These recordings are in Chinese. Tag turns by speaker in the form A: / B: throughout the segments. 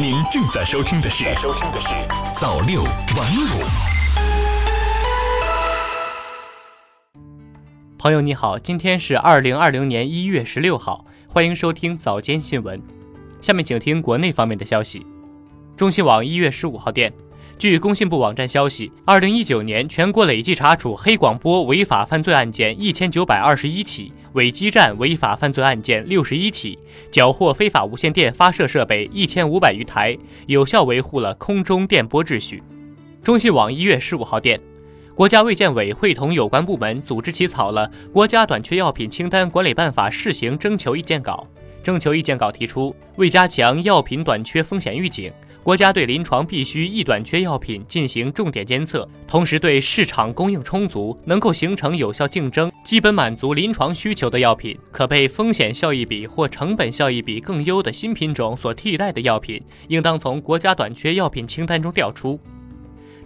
A: 您正在收听的是《收听的是早六晚五》。
B: 朋友你好，今天是二零二零年一月十六号，欢迎收听早间新闻。下面请听国内方面的消息。中新网一月十五号电。据工信部网站消息，二零一九年全国累计查处黑广播违法犯罪案件一千九百二十一起，伪基站违法犯罪案件六十一起，缴获非法无线电发射设备一千五百余台，有效维护了空中电波秩序。中新网一月十五号电，国家卫健委会同有关部门组织起草了《国家短缺药品清单管理办法（试行）》征求意见稿。征求意见稿提出，为加强药品短缺风险预警。国家对临床必需易短缺药品进行重点监测，同时对市场供应充足、能够形成有效竞争、基本满足临床需求的药品，可被风险效益比或成本效益比更优的新品种所替代的药品，应当从国家短缺药品清单中调出。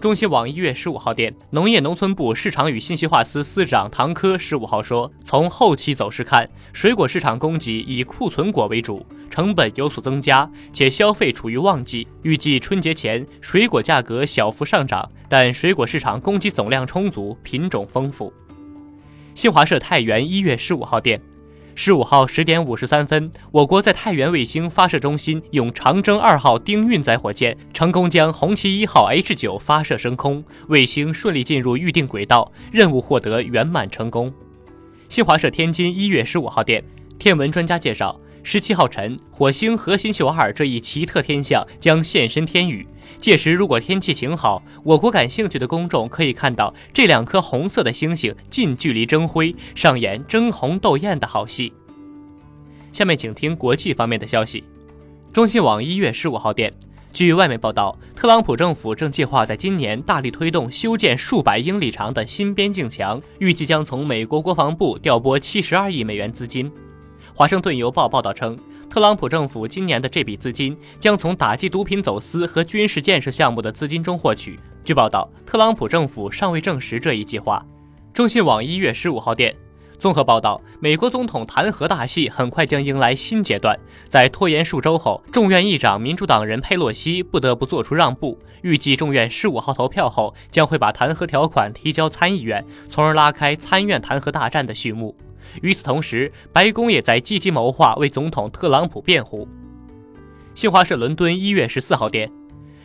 B: 中新网一月十五号电，农业农村部市场与信息化司司长唐科十五号说，从后期走势看，水果市场供给以库存果为主，成本有所增加，且消费处于旺季，预计春节前水果价格小幅上涨，但水果市场供给总量充足，品种丰富。新华社太原一月十五号电。十五号十点五十三分，我国在太原卫星发射中心用长征二号丁运载火箭成功将红旗一号 H 九发射升空，卫星顺利进入预定轨道，任务获得圆满成功。新华社天津一月十五号电，天文专家介绍，十七号晨，火星核心秀二这一奇特天象将现身天宇，届时如果天气晴好，我国感兴趣的公众可以看到这两颗红色的星星近距离争辉，上演争红斗艳的好戏。下面请听国际方面的消息。中新网一月十五号电，据外媒报道，特朗普政府正计划在今年大力推动修建数百英里长的新边境墙，预计将从美国国防部调拨七十二亿美元资金。华盛顿邮报报道称，特朗普政府今年的这笔资金将从打击毒品走私和军事建设项目的资金中获取。据报道，特朗普政府尚未证实这一计划。中新网一月十五号电。综合报道，美国总统弹劾大戏很快将迎来新阶段。在拖延数周后，众院议长民主党人佩洛西不得不做出让步，预计众院十五号投票后将会把弹劾条款提交参议院，从而拉开参院弹劾大战的序幕。与此同时，白宫也在积极谋划为总统特朗普辩护。新华社伦敦一月十四号电。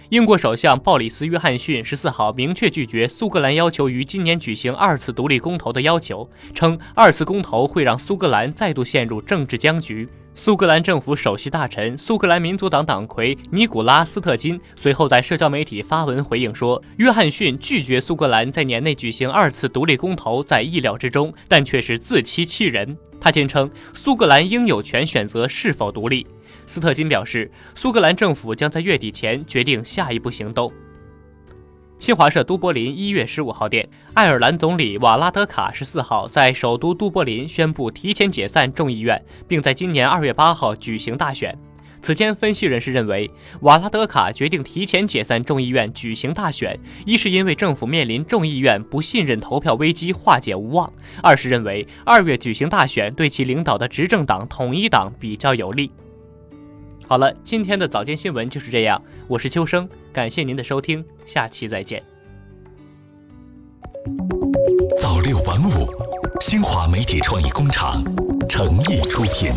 B: 英国首相鲍里斯·约翰逊十四号明确拒绝苏格兰要求于今年举行二次独立公投的要求，称二次公投会让苏格兰再度陷入政治僵局。苏格兰政府首席大臣、苏格兰民族党党魁尼古拉斯特金随后在社交媒体发文回应说：“约翰逊拒绝苏格兰在年内举行二次独立公投在意料之中，但却是自欺欺人。”他坚称苏格兰应有权选择是否独立。斯特金表示，苏格兰政府将在月底前决定下一步行动。新华社都柏林一月十五号电，爱尔兰总理瓦拉德卡十四号在首都都柏林宣布提前解散众议院，并在今年二月八号举行大选。此前，分析人士认为，瓦拉德卡决定提前解散众议院举行大选，一是因为政府面临众议院不信任投票危机化解无望，二是认为二月举行大选对其领导的执政党统一党比较有利。好了，今天的早间新闻就是这样。我是秋生，感谢您的收听，下期再见。
A: 早六晚五，新华媒体创意工厂诚意出品。